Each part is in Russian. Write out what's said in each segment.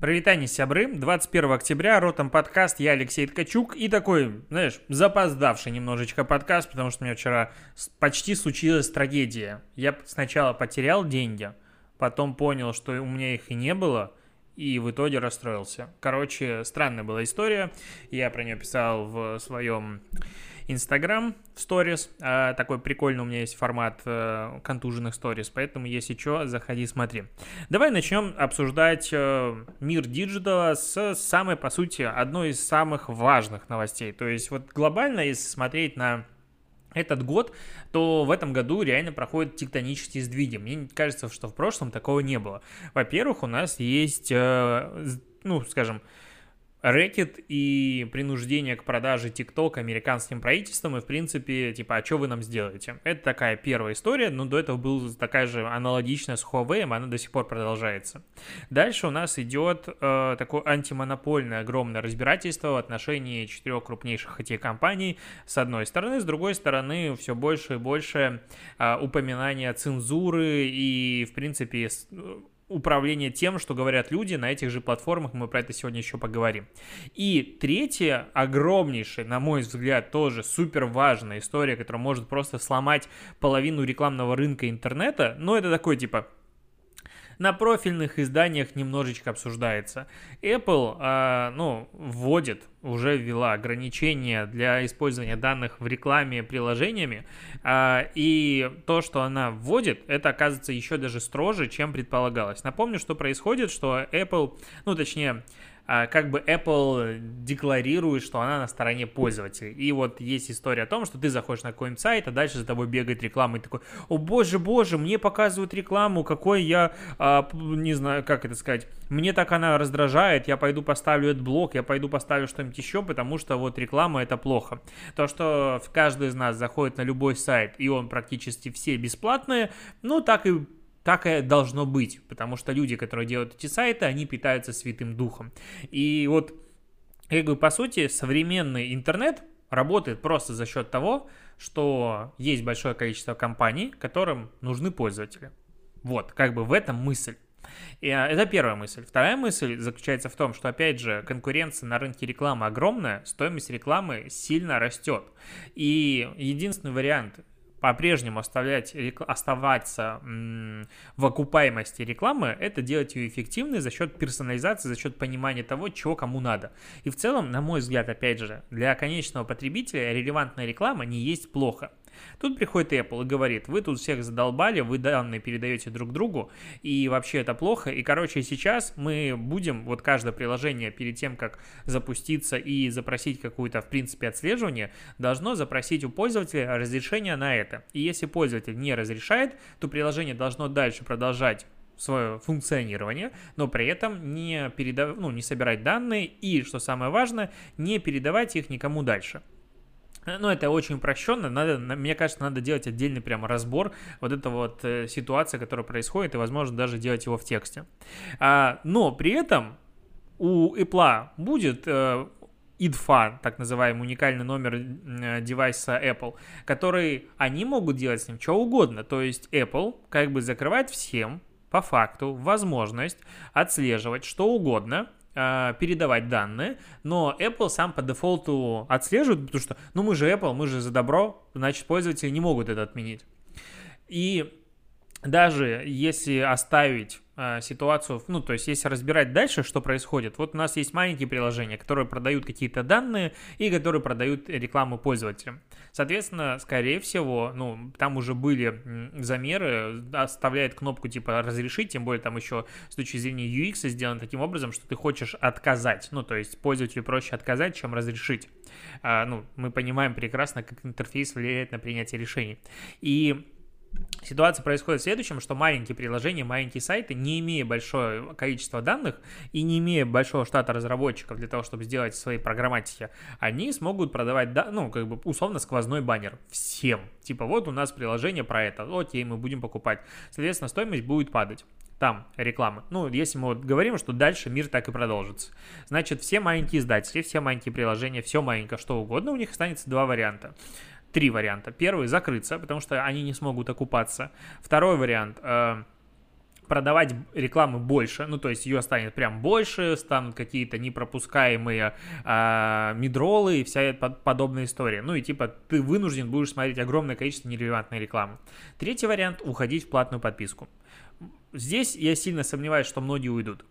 Провитание сябры, 21 октября, Ротом подкаст, я Алексей Ткачук и такой, знаешь, запоздавший немножечко подкаст, потому что у меня вчера почти случилась трагедия. Я сначала потерял деньги, потом понял, что у меня их и не было, и в итоге расстроился. Короче, странная была история, я про нее писал в своем Инстаграм в сторис. Такой прикольный у меня есть формат а, контуженных сторис, поэтому если что, заходи, смотри. Давай начнем обсуждать а, мир digital а с самой, по сути, одной из самых важных новостей. То есть вот глобально, если смотреть на этот год, то в этом году реально проходят тектонические сдвиги. Мне кажется, что в прошлом такого не было. Во-первых, у нас есть, ну, скажем, рэкет и принуждение к продаже TikTok американским правительством, и, в принципе, типа, а что вы нам сделаете? Это такая первая история, но до этого была такая же аналогичная с Huawei, она до сих пор продолжается. Дальше у нас идет э, такое антимонопольное огромное разбирательство в отношении четырех крупнейших IT-компаний, с одной стороны, с другой стороны, все больше и больше э, упоминания цензуры и, в принципе, управление тем, что говорят люди на этих же платформах, мы про это сегодня еще поговорим. И третья, огромнейшая, на мой взгляд, тоже супер важная история, которая может просто сломать половину рекламного рынка интернета, но это такой типа на профильных изданиях немножечко обсуждается. Apple, э, ну, вводит, уже ввела ограничения для использования данных в рекламе приложениями, э, и то, что она вводит, это оказывается еще даже строже, чем предполагалось. Напомню, что происходит, что Apple, ну, точнее, как бы Apple декларирует, что она на стороне пользователей. И вот есть история о том, что ты заходишь на какой-нибудь сайт, а дальше за тобой бегает реклама, и такой, о боже, боже, мне показывают рекламу, какой я, а, не знаю, как это сказать, мне так она раздражает, я пойду поставлю этот блок, я пойду поставлю что-нибудь еще, потому что вот реклама это плохо. То, что каждый из нас заходит на любой сайт, и он практически все бесплатные, ну так и так и должно быть, потому что люди, которые делают эти сайты, они питаются святым духом. И вот, как бы, по сути, современный интернет работает просто за счет того, что есть большое количество компаний, которым нужны пользователи. Вот, как бы в этом мысль. И, а, это первая мысль. Вторая мысль заключается в том, что, опять же, конкуренция на рынке рекламы огромная, стоимость рекламы сильно растет. И единственный вариант по-прежнему оставлять, оставаться в окупаемости рекламы, это делать ее эффективной за счет персонализации, за счет понимания того, чего кому надо. И в целом, на мой взгляд, опять же, для конечного потребителя релевантная реклама не есть плохо. Тут приходит Apple и говорит, вы тут всех задолбали, вы данные передаете друг другу, и вообще это плохо. И, короче, сейчас мы будем, вот каждое приложение перед тем, как запуститься и запросить какую-то, в принципе, отслеживание, должно запросить у пользователя разрешение на это. И если пользователь не разрешает, то приложение должно дальше продолжать свое функционирование, но при этом не, передав... ну, не собирать данные и, что самое важное, не передавать их никому дальше. Ну, это очень упрощенно. Надо, мне кажется, надо делать отдельный прямо разбор вот этой вот э, ситуации, которая происходит, и, возможно, даже делать его в тексте. А, но при этом у Apple будет э, IDFA, так называемый уникальный номер э, девайса Apple, который они могут делать с ним что угодно. То есть Apple как бы закрывает всем по факту возможность отслеживать что угодно, передавать данные, но Apple сам по дефолту отслеживает, потому что, ну мы же Apple, мы же за добро, значит пользователи не могут это отменить. И даже если оставить э, ситуацию, ну, то есть если разбирать дальше, что происходит, вот у нас есть маленькие приложения, которые продают какие-то данные и которые продают рекламу пользователям. Соответственно, скорее всего, ну, там уже были замеры, оставляет кнопку типа разрешить, тем более там еще с точки зрения UX сделано таким образом, что ты хочешь отказать, ну, то есть пользователю проще отказать, чем разрешить. А, ну, мы понимаем прекрасно, как интерфейс влияет на принятие решений. И Ситуация происходит в следующем, что маленькие приложения, маленькие сайты, не имея большое количество данных и не имея большого штата разработчиков для того, чтобы сделать свои программатики, они смогут продавать, ну, как бы условно сквозной баннер всем. Типа вот у нас приложение про это, окей, мы будем покупать. Соответственно, стоимость будет падать там рекламы. Ну, если мы вот говорим, что дальше мир так и продолжится. Значит, все маленькие издатели, все маленькие приложения, все маленькое, что угодно, у них останется два варианта три варианта. Первый – закрыться, потому что они не смогут окупаться. Второй вариант э, продавать рекламы больше, ну, то есть ее станет прям больше, станут какие-то непропускаемые э, мидролы и вся подобная история. Ну, и типа ты вынужден будешь смотреть огромное количество нерелевантной рекламы. Третий вариант – уходить в платную подписку. Здесь я сильно сомневаюсь, что многие уйдут.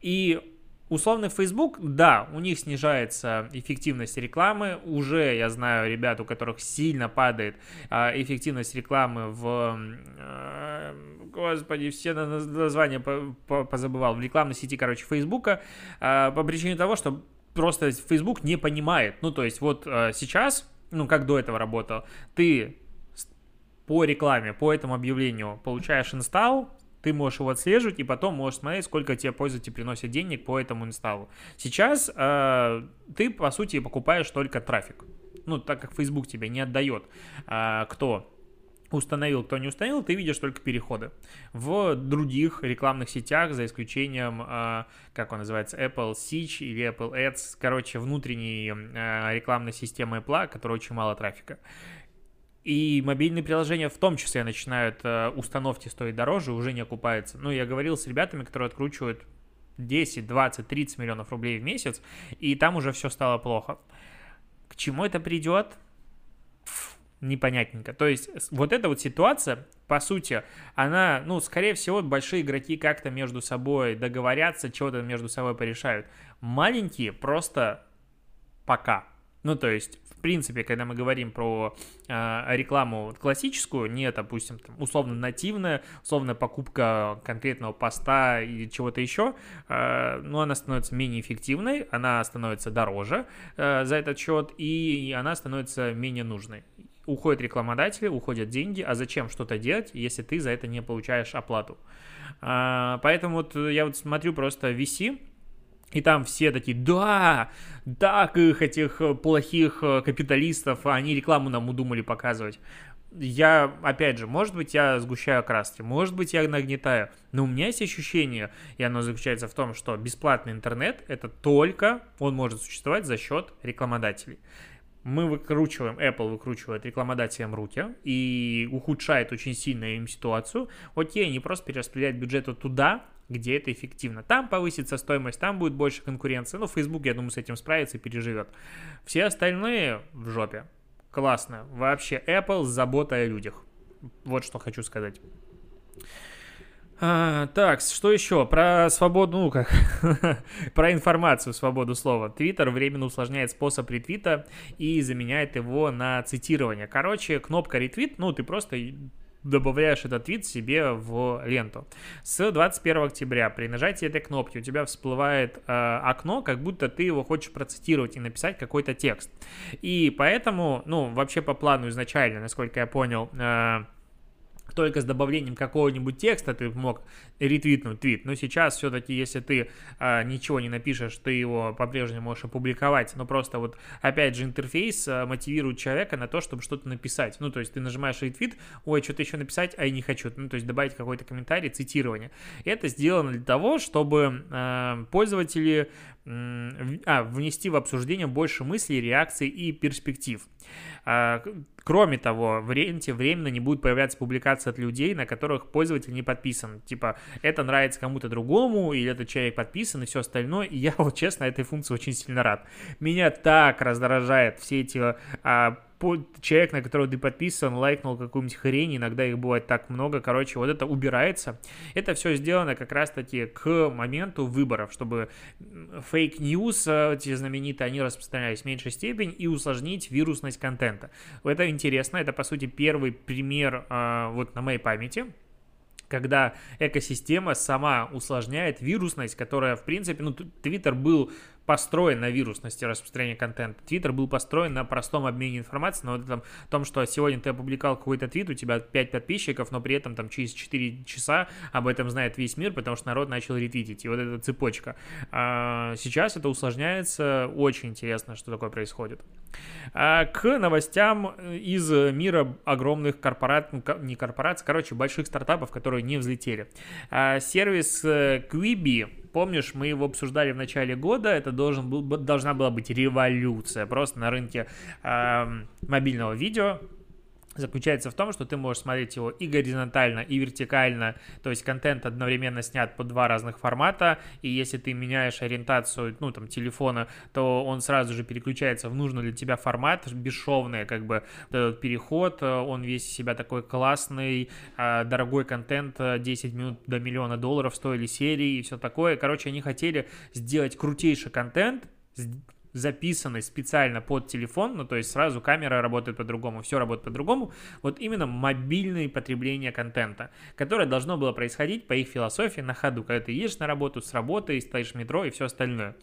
И Условный Facebook, да, у них снижается эффективность рекламы. Уже я знаю ребят, у которых сильно падает а, эффективность рекламы в... А, господи, все названия по, по, позабывал. В рекламной сети, короче, Фейсбука. А, по причине того, что просто Facebook не понимает. Ну, то есть вот а, сейчас, ну, как до этого работал, ты по рекламе, по этому объявлению получаешь инсталл, ты можешь его отслеживать и потом можешь смотреть, сколько тебе пользователь приносит денег по этому инсталлу. Сейчас э, ты, по сути, покупаешь только трафик. Ну, так как Facebook тебе не отдает, э, кто установил, кто не установил, ты видишь только переходы. В других рекламных сетях, за исключением, э, как он называется, Apple Search или Apple Ads, короче, внутренней э, рекламной системы Apple, которая очень мало трафика. И мобильные приложения в том числе начинают э, установки стоить дороже, уже не окупаются. Ну, я говорил с ребятами, которые откручивают 10, 20, 30 миллионов рублей в месяц, и там уже все стало плохо. К чему это придет? непонятненько. То есть вот эта вот ситуация, по сути, она, ну, скорее всего, большие игроки как-то между собой договорятся, чего-то между собой порешают. Маленькие просто пока. Ну, то есть в принципе, когда мы говорим про э, рекламу классическую, не, допустим, там, условно нативная, условно покупка конкретного поста или чего-то еще, э, ну, она становится менее эффективной, она становится дороже э, за этот счет, и она становится менее нужной уходят рекламодатели, уходят деньги, а зачем что-то делать, если ты за это не получаешь оплату? А, поэтому вот я вот смотрю просто VC, и там все такие, да, так их, этих плохих капиталистов, они рекламу нам удумали показывать. Я, опять же, может быть, я сгущаю краски, может быть, я нагнетаю, но у меня есть ощущение, и оно заключается в том, что бесплатный интернет — это только он может существовать за счет рекламодателей мы выкручиваем, Apple выкручивает рекламодателям руки и ухудшает очень сильно им ситуацию, окей, они просто перераспределяют бюджет туда, где это эффективно. Там повысится стоимость, там будет больше конкуренции. Ну, Facebook, я думаю, с этим справится и переживет. Все остальные в жопе. Классно. Вообще, Apple с заботой о людях. Вот что хочу сказать. А, так, что еще? Про свободу, ну как, про информацию, свободу слова. Твиттер временно усложняет способ ретвита и заменяет его на цитирование. Короче, кнопка ретвит, ну ты просто добавляешь этот твит себе в ленту. С 21 октября при нажатии этой кнопки у тебя всплывает э, окно, как будто ты его хочешь процитировать и написать какой-то текст. И поэтому, ну, вообще по плану изначально, насколько я понял, э, только с добавлением какого-нибудь текста ты мог ретвитнуть твит. Но сейчас все-таки, если ты а, ничего не напишешь, ты его по-прежнему можешь опубликовать. Но просто вот, опять же, интерфейс а, мотивирует человека на то, чтобы что-то написать. Ну, то есть ты нажимаешь ретвит, ой, что-то еще написать, а я не хочу. Ну, то есть добавить какой-то комментарий, цитирование. Это сделано для того, чтобы а, пользователи а, внести в обсуждение больше мыслей, реакций и перспектив. А, кроме того, в ленте временно не будет появляться публикация от людей, на которых пользователь не подписан. Типа, это нравится кому-то другому, или этот человек подписан, и все остальное. И я вот честно этой функции очень сильно рад. Меня так раздражает все эти а, человек, на которого ты подписан, лайкнул какую-нибудь хрень, иногда их бывает так много, короче, вот это убирается. Это все сделано как раз-таки к моменту выборов, чтобы fake news, э, эти знаменитые, они распространялись в меньшей степени и усложнить вирусность контента. Это интересно, это, по сути, первый пример э, вот на моей памяти, когда экосистема сама усложняет вирусность, которая, в принципе, ну, Твиттер был построен на вирусности распространения контента. Твиттер был построен на простом обмене информацией, но вот этом, том, что сегодня ты опубликовал какой-то твит, у тебя 5 подписчиков, но при этом там через 4 часа об этом знает весь мир, потому что народ начал ретвитить. И вот эта цепочка. А сейчас это усложняется. Очень интересно, что такое происходит. А к новостям из мира огромных корпораций, ну, не корпораций, короче, больших стартапов, которые не взлетели. А сервис э, Quibi Помнишь, мы его обсуждали в начале года, это должен был, должна была быть революция просто на рынке э, мобильного видео. Заключается в том, что ты можешь смотреть его и горизонтально, и вертикально, то есть контент одновременно снят по два разных формата, и если ты меняешь ориентацию, ну, там, телефона, то он сразу же переключается в нужный для тебя формат, бесшовный, как бы, этот переход, он весь из себя такой классный, а, дорогой контент, 10 минут до миллиона долларов стоили серии и все такое, короче, они хотели сделать крутейший контент, записанный специально под телефон, ну то есть сразу камера работает по-другому, все работает по-другому, вот именно мобильное потребление контента, которое должно было происходить по их философии на ходу, когда ты едешь на работу с работы, стоишь в метро и все остальное.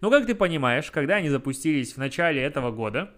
Но как ты понимаешь, когда они запустились в начале этого года,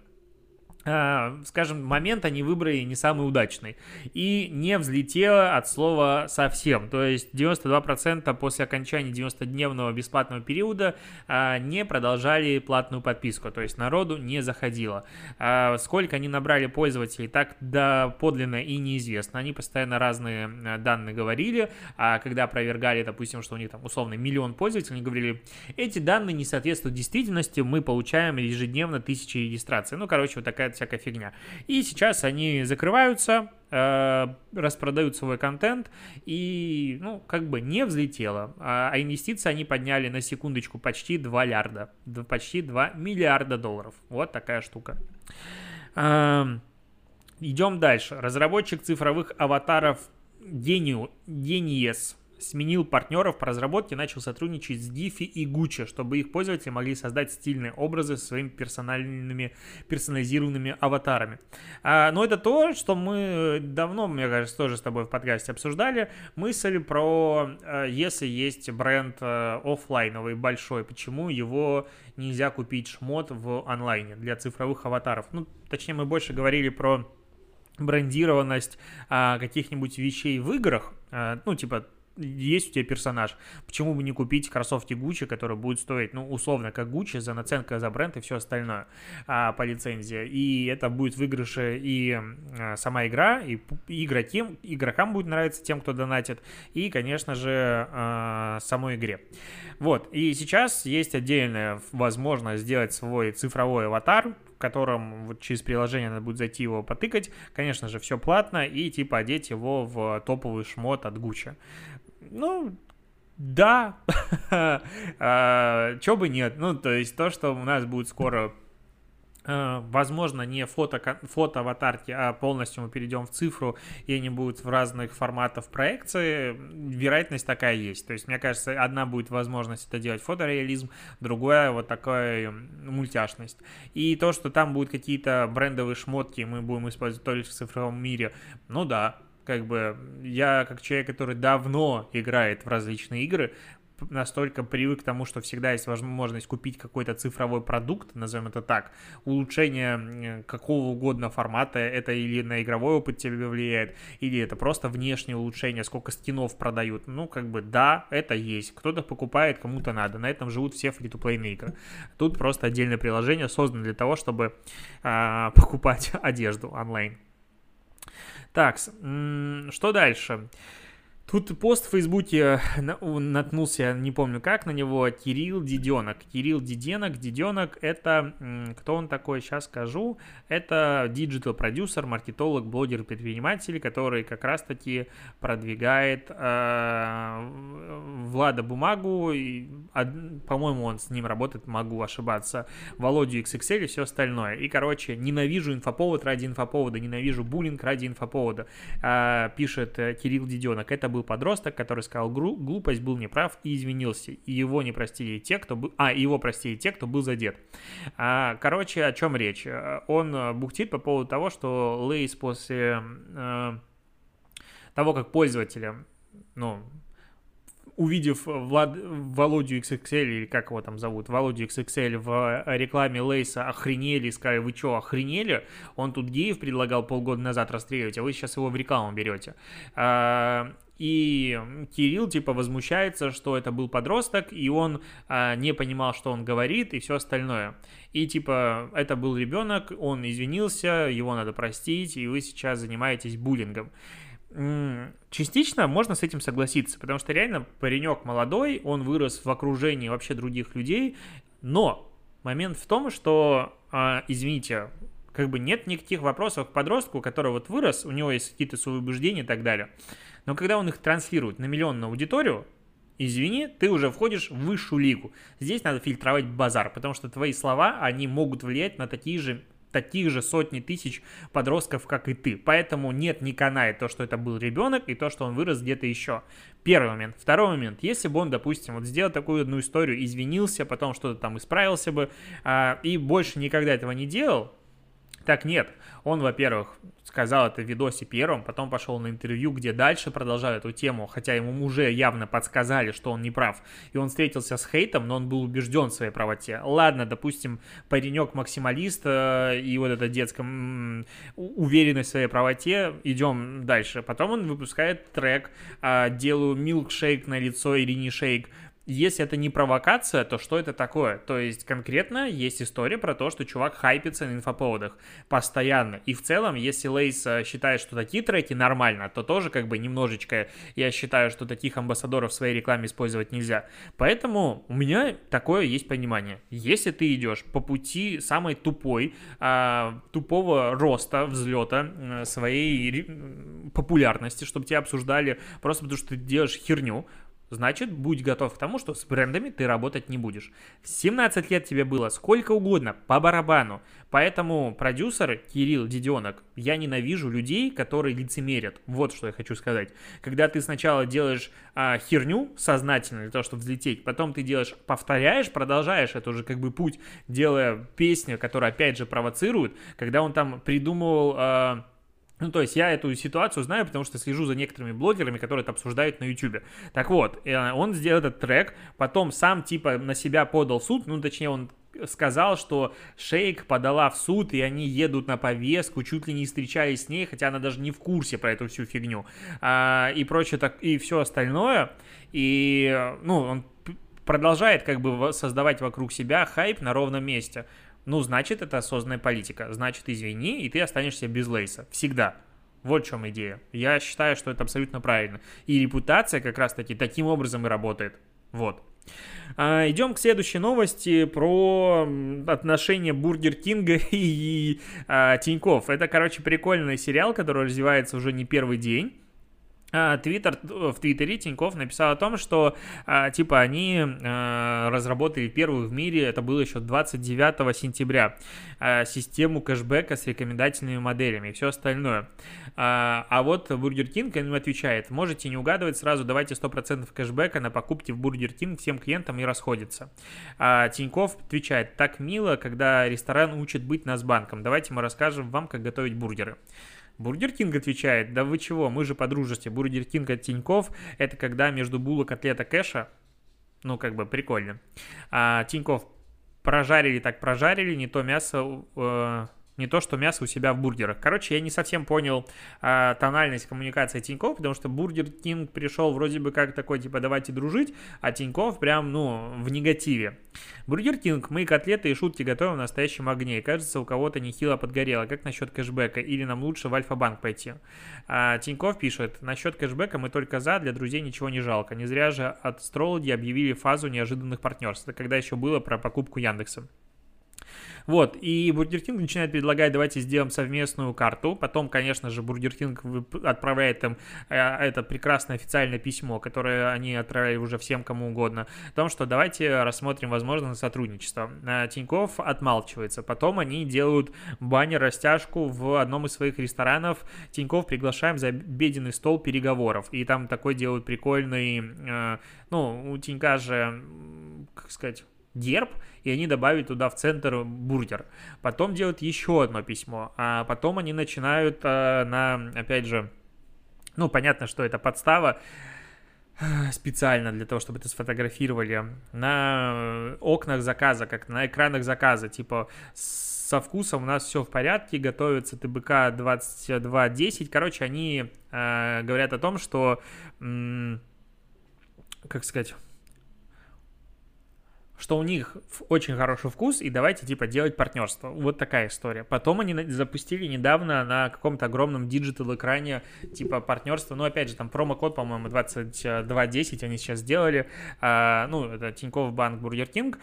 скажем, момент они выбрали не самый удачный. И не взлетело от слова совсем. То есть 92% после окончания 90-дневного бесплатного периода а, не продолжали платную подписку. То есть народу не заходило. А, сколько они набрали пользователей, так да подлинно и неизвестно. Они постоянно разные данные говорили. А когда опровергали, допустим, что у них там условно миллион пользователей, они говорили, эти данные не соответствуют действительности, мы получаем ежедневно тысячи регистраций. Ну, короче, вот такая какая-то всякая фигня. И сейчас они закрываются, э, распродают свой контент и, ну, как бы не взлетело. А, а инвестиции они подняли на секундочку почти 2 миллиарда. Почти 2 миллиарда долларов. Вот такая штука. Э, идем дальше. Разработчик цифровых аватаров Genius сменил партнеров по разработке, начал сотрудничать с Diffie и Gucci, чтобы их пользователи могли создать стильные образы со своими персональными, персонализированными аватарами. А, но это то, что мы давно, мне кажется, тоже с тобой в подкасте обсуждали. Мысль про, а, если есть бренд а, офлайновый большой, почему его нельзя купить шмот в онлайне для цифровых аватаров. Ну, точнее, мы больше говорили про брендированность а, каких-нибудь вещей в играх, а, ну, типа есть у тебя персонаж, почему бы не купить кроссовки Gucci, которые будут стоить, ну, условно, как Gucci, за наценка за бренд и все остальное а, по лицензии. И это будет выигрыше и а, сама игра, и, и игрокам, игрокам будет нравиться тем, кто донатит, и, конечно же, а, самой игре. Вот, и сейчас есть отдельная возможность сделать свой цифровой аватар, котором вот через приложение надо будет зайти его потыкать. Конечно же, все платно, и типа одеть его в топовый шмот от Gucci. Ну, да, а, чё бы нет. Ну, то есть то, что у нас будет скоро а, возможно, не фото, фото аватарки, а полностью мы перейдем в цифру, и они будут в разных форматах проекции, вероятность такая есть. То есть, мне кажется, одна будет возможность это делать фотореализм, другая вот такая мультяшность. И то, что там будут какие-то брендовые шмотки, мы будем использовать только в цифровом мире, ну да, как бы я как человек, который давно играет в различные игры, настолько привык к тому, что всегда есть возможность купить какой-то цифровой продукт, назовем это так, улучшение какого угодно формата, это или на игровой опыт тебе влияет, или это просто внешнее улучшение, сколько скинов продают. Ну, как бы, да, это есть. Кто-то покупает, кому-то надо. На этом живут все фри то игры. Тут просто отдельное приложение создано для того, чтобы а, покупать одежду онлайн. Так, что дальше? Тут пост в Фейсбуке наткнулся, не помню как, на него Кирилл Диденок. Кирилл Диденок, Диденок это, кто он такой, сейчас скажу, это digital продюсер, маркетолог, блогер, предприниматель, который как раз-таки продвигает э, Влада Бумагу, и, по-моему, он с ним работает, могу ошибаться, Володю XXL и все остальное. И, короче, ненавижу инфоповод ради инфоповода, ненавижу буллинг ради инфоповода, э, пишет э, Кирилл Диденок. Это был был подросток, который сказал глупость, был неправ и извинился. И его не простили те, кто был... А, его простили те, кто был задет. А, короче, о чем речь? Он э, бухтит по поводу того, что Lay's после э, того, как пользователи, ну, увидев Влад, Володю XXL, или как его там зовут, Володю XXL в рекламе Lay's а охренели, и сказали, вы что, охренели? Он тут геев предлагал полгода назад расстреливать, а вы сейчас его в рекламу берете. И Кирилл типа возмущается, что это был подросток, и он а, не понимал, что он говорит, и все остальное. И типа это был ребенок, он извинился, его надо простить, и вы сейчас занимаетесь буллингом. Частично можно с этим согласиться, потому что реально паренек молодой, он вырос в окружении вообще других людей, но момент в том, что, а, извините, Как бы нет никаких вопросов к подростку, который вот вырос, у него есть какие-то свои убеждения и так далее. Но когда он их транслирует на миллионную аудиторию, извини, ты уже входишь в высшую лигу. Здесь надо фильтровать базар, потому что твои слова, они могут влиять на такие же таких же сотни тысяч подростков, как и ты. Поэтому нет, не канает то, что это был ребенок, и то, что он вырос где-то еще. Первый момент. Второй момент. Если бы он, допустим, вот сделал такую одну историю, извинился, потом что-то там исправился бы, а, и больше никогда этого не делал, так нет, он, во-первых, сказал это в видосе первым, потом пошел на интервью, где дальше продолжал эту тему, хотя ему уже явно подсказали, что он не прав. И он встретился с хейтом, но он был убежден в своей правоте. Ладно, допустим, паренек максималист э, и вот эта детская уверенность в своей правоте, идем дальше. Потом он выпускает трек э, «Делаю милкшейк на лицо Ирине Шейк», если это не провокация, то что это такое? То есть конкретно есть история про то, что чувак хайпится на инфоповодах постоянно. И в целом, если Лейс э, считает, что такие треки нормально, то тоже как бы немножечко я считаю, что таких амбассадоров в своей рекламе использовать нельзя. Поэтому у меня такое есть понимание. Если ты идешь по пути самой тупой, а, тупого роста, взлета своей популярности, чтобы тебя обсуждали просто потому, что ты делаешь херню, значит, будь готов к тому, что с брендами ты работать не будешь. В 17 лет тебе было сколько угодно, по барабану. Поэтому продюсер Кирилл Деденок, я ненавижу людей, которые лицемерят. Вот что я хочу сказать. Когда ты сначала делаешь а, херню сознательно для того, чтобы взлететь, потом ты делаешь, повторяешь, продолжаешь это уже как бы путь, делая песню, которая опять же провоцирует. Когда он там придумывал... А, ну, то есть я эту ситуацию знаю, потому что слежу за некоторыми блогерами, которые это обсуждают на YouTube. Так вот, э, он сделал этот трек, потом сам типа на себя подал суд, ну, точнее, он сказал, что Шейк подала в суд, и они едут на повестку, чуть ли не встречаясь с ней, хотя она даже не в курсе про эту всю фигню, а, и прочее, так, и все остальное. И, ну, он продолжает как бы создавать вокруг себя хайп на ровном месте ну, значит, это осознанная политика. Значит, извини, и ты останешься без лейса. Всегда. Вот в чем идея. Я считаю, что это абсолютно правильно. И репутация как раз-таки таким образом и работает. Вот. А, идем к следующей новости про отношения Бургер Кинга и а, Тиньков. Это, короче, прикольный сериал, который развивается уже не первый день. А, Твиттер, в Твиттере Тиньков написал о том, что а, типа они а, разработали первую в мире, это было еще 29 сентября, систему кэшбэка с рекомендательными моделями и все остальное. А вот Бургер Кинг им отвечает, можете не угадывать сразу, давайте 100% кэшбэка на покупки в Бургер Кинг всем клиентам и расходится. Тиньков отвечает, так мило, когда ресторан учит быть нас банком, давайте мы расскажем вам, как готовить бургеры. Бургер Кинг отвечает, да вы чего, мы же подружите. Бургер Кинг от Тиньков, это когда между булок котлета кэша, ну, как бы прикольно. А Тиньков прожарили так прожарили, не то мясо э, не то, что мясо у себя в бургерах. Короче, я не совсем понял а, тональность коммуникации Тинькофф, потому что Бургер Кинг пришел вроде бы как такой, типа, давайте дружить, а Тинькофф прям, ну, в негативе. Бургер Кинг, мы котлеты и шутки готовим в настоящем огне. кажется, у кого-то нехило подгорело. Как насчет кэшбэка? Или нам лучше в Альфа-банк пойти? А, Тинькофф пишет, насчет кэшбэка мы только за, для друзей ничего не жалко. Не зря же астрологи объявили фазу неожиданных партнерств. Это когда еще было про покупку Яндекса. Вот, и Бургер Кинг начинает предлагать, давайте сделаем совместную карту. Потом, конечно же, Бургер Кинг отправляет им э, это прекрасное официальное письмо, которое они отправляли уже всем кому угодно, о том, что давайте рассмотрим возможность сотрудничества. Э, Тиньков отмалчивается. Потом они делают баннер-растяжку в одном из своих ресторанов. Тиньков приглашаем за обеденный стол переговоров. И там такой делают прикольный, э, ну, у Тинька же, как сказать, герб, и они добавят туда в центр бургер. Потом делают еще одно письмо, а потом они начинают а, на, опять же, ну, понятно, что это подстава, специально для того, чтобы это сфотографировали на окнах заказа, как на экранах заказа, типа со вкусом у нас все в порядке, готовится ТБК 2210. Короче, они э, говорят о том, что, м- как сказать, что у них очень хороший вкус, и давайте, типа, делать партнерство. Вот такая история. Потом они запустили недавно на каком-то огромном digital-экране, типа, партнерство. Ну, опять же, там промокод, по-моему, 2210 они сейчас сделали. А, ну, это Тинькофф Банк Бургер Кинг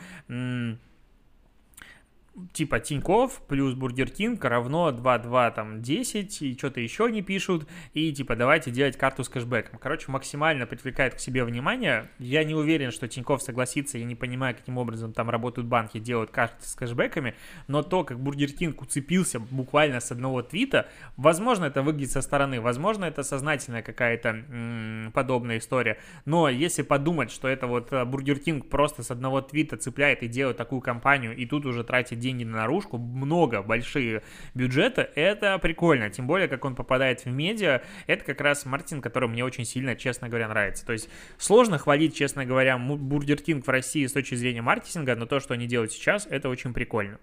типа Тиньков плюс Бургер Кинг равно 2,2 там 10 и что-то еще они пишут, и типа давайте делать карту с кэшбэком. Короче, максимально привлекает к себе внимание. Я не уверен, что Тиньков согласится, я не понимаю, каким образом там работают банки, делают карты с кэшбэками, но то, как Бургер Кинг уцепился буквально с одного твита, возможно, это выглядит со стороны, возможно, это сознательная какая-то подобная история, но если подумать, что это вот э, Бургер Кинг просто с одного твита цепляет и делает такую кампанию, и тут уже тратит деньги на наружку, много, большие бюджеты, это прикольно. Тем более, как он попадает в медиа, это как раз маркетинг, который мне очень сильно, честно говоря, нравится. То есть сложно хвалить, честно говоря, Бургер Кинг в России с точки зрения маркетинга, но то, что они делают сейчас, это очень прикольно.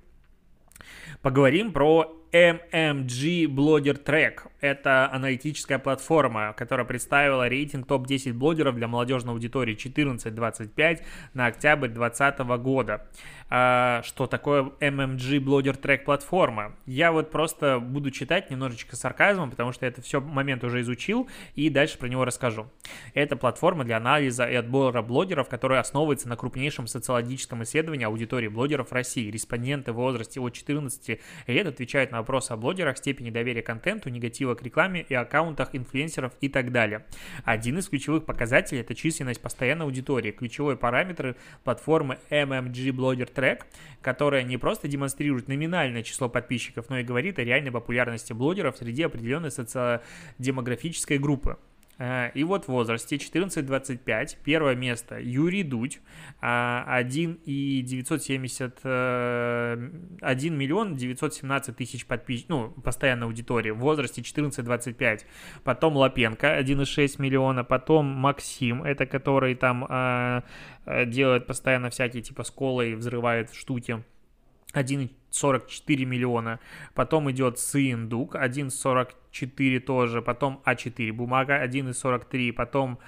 Поговорим про MMG Blogger Track. Это аналитическая платформа, которая представила рейтинг топ-10 блогеров для молодежной аудитории 14-25 на октябрь 2020 года. А, что такое MMG Blogger Track платформа? Я вот просто буду читать немножечко сарказмом, потому что это все момент уже изучил, и дальше про него расскажу. Это платформа для анализа и отбора блогеров, которая основывается на крупнейшем социологическом исследовании аудитории блогеров России. Респонденты в возрасте от 14 лет отвечают на вопросы о блогерах, степени доверия контенту, негатива к рекламе и аккаунтах инфлюенсеров и так далее. Один из ключевых показателей – это численность постоянной аудитории. Ключевой параметр платформы MMG Blogger Track, которая не просто демонстрирует номинальное число подписчиков, но и говорит о реальной популярности блогеров среди определенной социодемографической группы. Э, и вот в возрасте 14-25 первое место Юрий Дудь, 1 и 970, 1 миллион 917 тысяч подписчиков, ну, постоянной аудитории в возрасте 14-25. Потом Лапенко 1,6 миллиона, потом Максим, это который там э, э, делает постоянно всякие типа сколы и взрывает штуки. 1,44 миллиона. Потом идет Сындук, 1,44 тоже. Потом А4 бумага, 1,43. Потом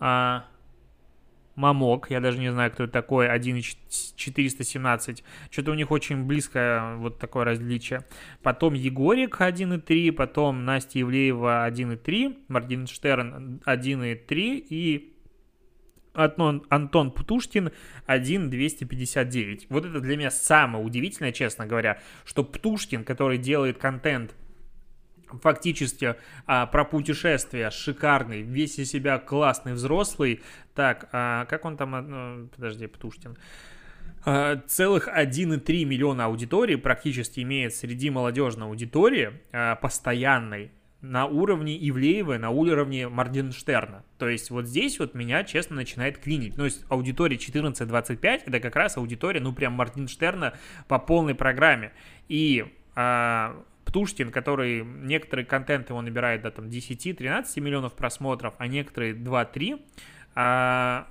а, Мамок, я даже не знаю, кто это такой, 1,417. Что-то у них очень близкое вот такое различие. Потом Егорик 1,3, потом Настя Евлеева 1,3, Моргенштерн 1,3 и Антон, Антон Птушкин 1,259. Вот это для меня самое удивительное, честно говоря, что Птушкин, который делает контент фактически а, про путешествия, шикарный, весь из себя классный, взрослый. Так, а, как он там, а, подожди, Птушкин. А, целых 1,3 миллиона аудитории практически имеет среди молодежной аудитории а, постоянной на уровне Ивлеева, на уровне Моргенштерна. То есть вот здесь вот меня, честно, начинает клинить. То есть аудитория 14-25 это как раз аудитория, ну, прям Моргенштерна по полной программе. И а, Птушкин, который некоторые контенты он набирает до там 10-13 миллионов просмотров, а некоторые 2-3, а,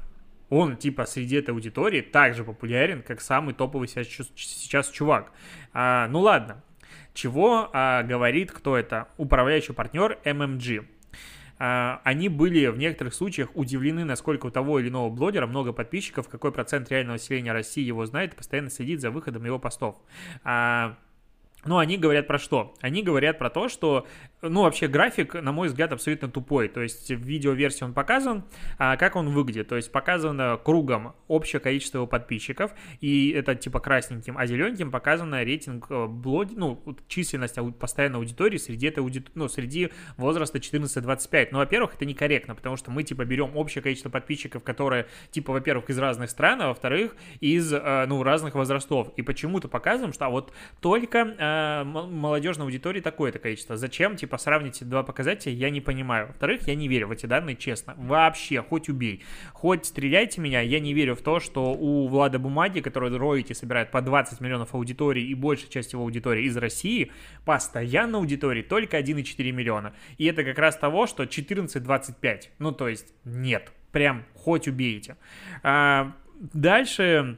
он типа среди этой аудитории также популярен, как самый топовый сейчас, сейчас чувак. А, ну ладно, чего а, говорит кто это? Управляющий партнер MMG. А, они были в некоторых случаях удивлены, насколько у того или иного блогера много подписчиков, какой процент реального населения России его знает и постоянно следит за выходом его постов. А, но они говорят про что? Они говорят про то, что, ну, вообще график, на мой взгляд, абсолютно тупой. То есть в видеоверсии он показан, а как он выглядит. То есть показано кругом общее количество его подписчиков, и это типа красненьким, а зелененьким показано рейтинг э, блог, ну, численность постоянной аудитории среди этой аудитории, ну, среди возраста 14-25. Ну, во-первых, это некорректно, потому что мы, типа, берем общее количество подписчиков, которые, типа, во-первых, из разных стран, а во-вторых, из, э, ну, разных возрастов. И почему-то показываем, что а вот только э, молодежной аудитории такое-то количество. Зачем, типа, сравнить два показателя, я не понимаю. Во-вторых, я не верю в эти данные, честно. Вообще, хоть убей. Хоть стреляйте меня, я не верю в то, что у Влада Бумаги, который роете собирает по 20 миллионов аудитории и большая часть его аудитории из России, постоянно аудитории только 1,4 миллиона. И это как раз того, что 14-25. Ну, то есть, нет. Прям хоть убейте. А, дальше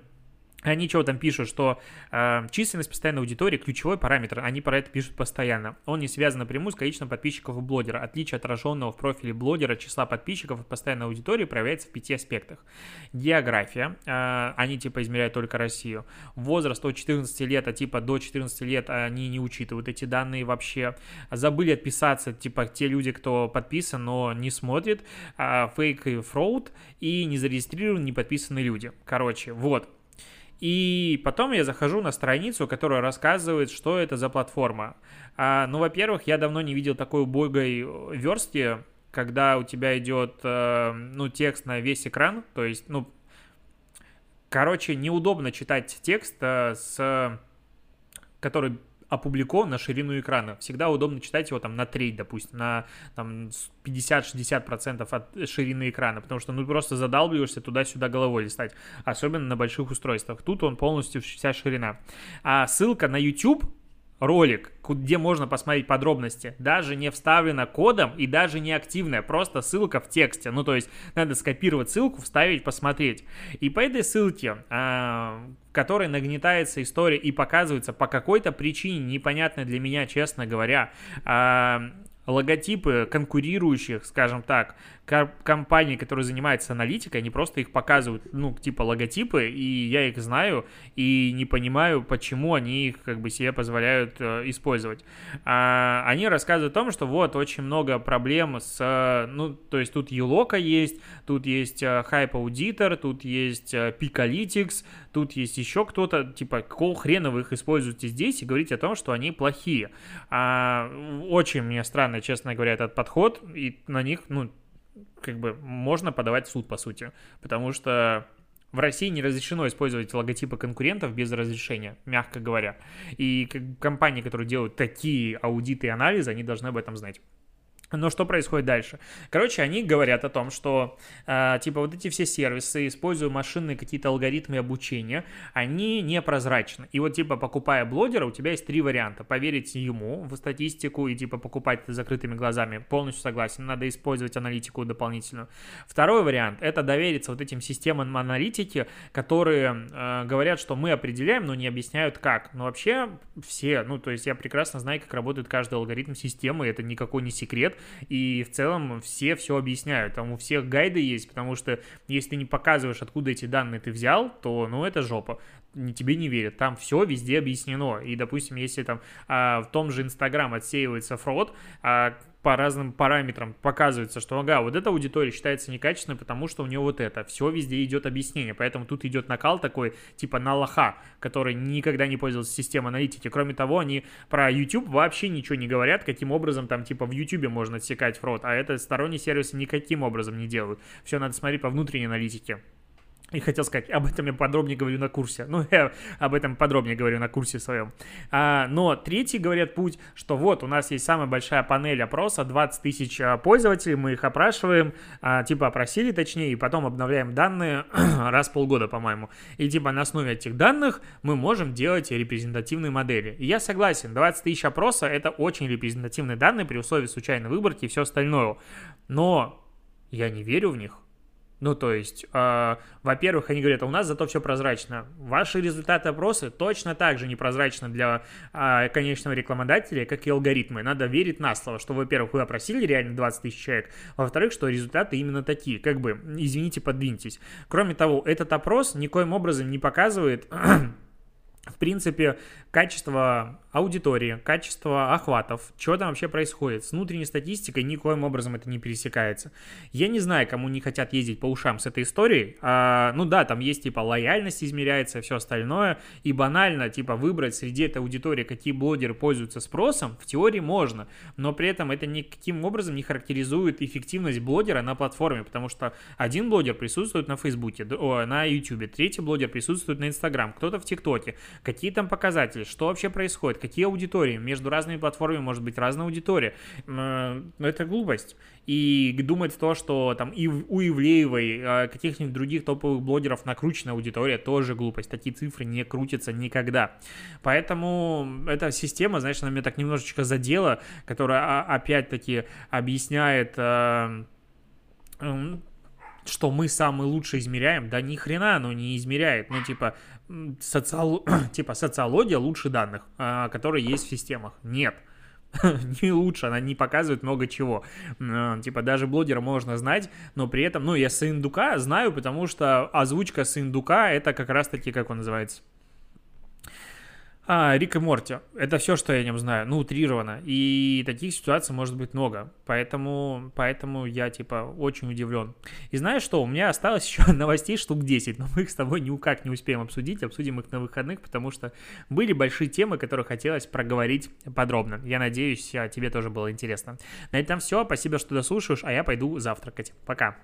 они чего там пишут, что э, численность постоянной аудитории ключевой параметр, они про это пишут постоянно. Он не связан напрямую с количеством подписчиков у блогера. Отличие отраженного в профиле блогера числа подписчиков от постоянной аудитории проявляется в пяти аспектах. География, э, они типа измеряют только Россию. Возраст от 14 лет, а типа до 14 лет они не учитывают эти данные вообще. Забыли отписаться, типа те люди, кто подписан, но не смотрит. Э, фейк и фроуд и не зарегистрированы, не подписанные люди. Короче, вот И потом я захожу на страницу, которая рассказывает, что это за платформа. А, ну, во-первых, я давно не видел такой убогой верстки, когда у тебя идет, э, ну, текст на весь экран, то есть, ну, короче, неудобно читать текст э, с который опубликован на ширину экрана. Всегда удобно читать его там на треть, допустим, на там 50-60% от ширины экрана, потому что ну просто задалбиваешься туда-сюда головой листать, особенно на больших устройствах. Тут он полностью вся ширина. А ссылка на YouTube ролик, где можно посмотреть подробности, даже не вставлена кодом и даже не активная, просто ссылка в тексте. Ну, то есть надо скопировать ссылку, вставить, посмотреть. И по этой ссылке, а, в которой нагнетается история и показывается по какой-то причине, непонятной для меня, честно говоря, а, логотипы конкурирующих, скажем так, компании, которые занимаются аналитикой, они просто их показывают, ну, типа логотипы, и я их знаю, и не понимаю, почему они их как бы себе позволяют э, использовать. А, они рассказывают о том, что вот очень много проблем с, ну, то есть тут Елока есть, тут есть э, Hype Auditor, тут есть э, Picalytics, тут есть еще кто-то, типа, какого хрена вы их используете здесь и говорите о том, что они плохие. А, очень мне странно, честно говоря, этот подход, и на них, ну, как бы можно подавать в суд, по сути. Потому что в России не разрешено использовать логотипы конкурентов без разрешения, мягко говоря. И компании, которые делают такие аудиты и анализы, они должны об этом знать. Но что происходит дальше? Короче, они говорят о том, что э, типа вот эти все сервисы, используя машинные какие-то алгоритмы обучения, они непрозрачны. И вот типа покупая блогера, у тебя есть три варианта. Поверить ему в статистику и типа покупать это закрытыми глазами. Полностью согласен. Надо использовать аналитику дополнительную. Второй вариант – это довериться вот этим системам аналитики, которые э, говорят, что мы определяем, но не объясняют как. Но вообще все, ну то есть я прекрасно знаю, как работает каждый алгоритм системы, это никакой не секрет и в целом все все объясняют, там у всех гайды есть, потому что если ты не показываешь, откуда эти данные ты взял, то, ну, это жопа тебе не верят. Там все везде объяснено. И, допустим, если там а, в том же Инстаграм отсеивается фрод, а, по разным параметрам показывается, что ага, вот эта аудитория считается некачественной, потому что у нее вот это. Все везде идет объяснение. Поэтому тут идет накал такой, типа на лоха, который никогда не пользовался системой аналитики. Кроме того, они про YouTube вообще ничего не говорят, каким образом там типа в YouTube можно отсекать фрод, а это сторонние сервисы никаким образом не делают. Все надо смотреть по внутренней аналитике. И хотел сказать, об этом я подробнее говорю на курсе. Ну, я об этом подробнее говорю на курсе своем. А, но третий, говорят, путь, что вот у нас есть самая большая панель опроса, 20 тысяч а, пользователей, мы их опрашиваем, а, типа опросили точнее, и потом обновляем данные раз в полгода, по-моему. И типа на основе этих данных мы можем делать репрезентативные модели. И я согласен, 20 тысяч опроса это очень репрезентативные данные при условии случайной выборки и все остальное. Но я не верю в них. Ну, то есть, э, во-первых, они говорят, а у нас зато все прозрачно. Ваши результаты опроса точно так же непрозрачны для э, конечного рекламодателя, как и алгоритмы. Надо верить на слово, что, во-первых, вы опросили реально 20 тысяч человек, во-вторых, что результаты именно такие. Как бы, извините, подвиньтесь. Кроме того, этот опрос никоим образом не показывает в принципе, качество аудитории, качество охватов, что там вообще происходит. С внутренней статистикой никоим образом это не пересекается. Я не знаю, кому не хотят ездить по ушам с этой историей. А, ну да, там есть типа лояльность измеряется, все остальное. И банально, типа, выбрать среди этой аудитории, какие блогеры пользуются спросом, в теории можно. Но при этом это никаким образом не характеризует эффективность блогера на платформе, потому что один блогер присутствует на Фейсбуке, на Ютубе, третий блогер присутствует на Инстаграм, кто-то в ТикТоке. Какие там показатели, что вообще происходит, какие аудитории, между разными платформами может быть разная аудитория. Но ну, это глупость. И думать то, что там и у Ивлеевой, а, каких-нибудь других топовых блогеров накручена аудитория, тоже глупость. Такие цифры не крутятся никогда. Поэтому эта система, знаешь, она меня так немножечко задела, которая а, опять-таки объясняет а, что мы самые лучшие измеряем, да ни хрена оно не измеряет. Ну, типа, социал... типа социология лучше данных, а, которые есть в системах. Нет. не лучше, она не показывает много чего. А, типа даже блогера можно знать, но при этом, ну, я с индука знаю, потому что озвучка с индука это как раз таки, как он называется, А, Рик и Морти. Это все, что я о нем знаю. Ну, утрировано. И таких ситуаций может быть много. Поэтому, поэтому я, типа, очень удивлен. И знаешь что? У меня осталось еще новостей штук 10, но мы их с тобой никак не успеем обсудить. Обсудим их на выходных, потому что были большие темы, которые хотелось проговорить подробно. Я надеюсь, а, тебе тоже было интересно. На этом все. Спасибо, что дослушаешь, а я пойду завтракать. Пока.